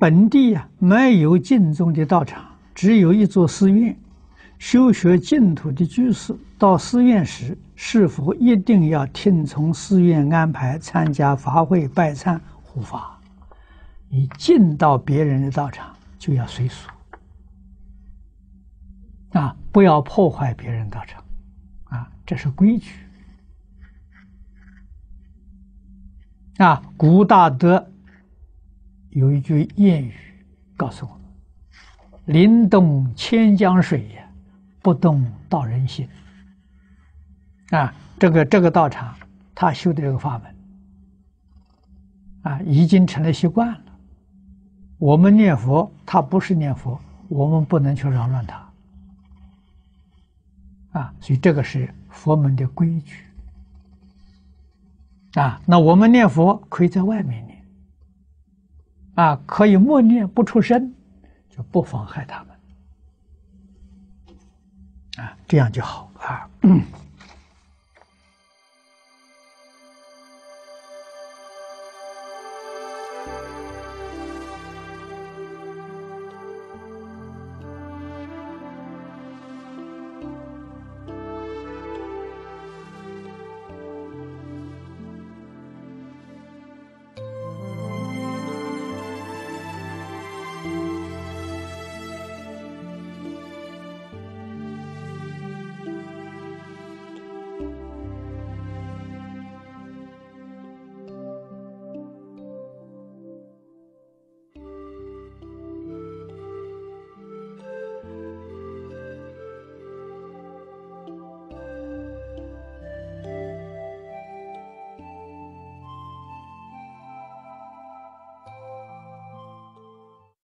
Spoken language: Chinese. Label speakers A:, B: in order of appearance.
A: 本地啊没有净宗的道场，只有一座寺院。修学净土的居士到寺院时，是否一定要听从寺院安排参加法会、拜忏、护法？你进到别人的道场，就要随俗啊，不要破坏别人道场啊，这是规矩啊。古大德有一句谚语告诉我们：“临动千江水呀。”不动道人心啊！这个这个道场，他修的这个法门啊，已经成了习惯了。我们念佛，他不是念佛，我们不能去扰乱他啊。所以这个是佛门的规矩啊。那我们念佛可以在外面啊，可以默念不出声，就不妨害他们。啊，这样就好啊。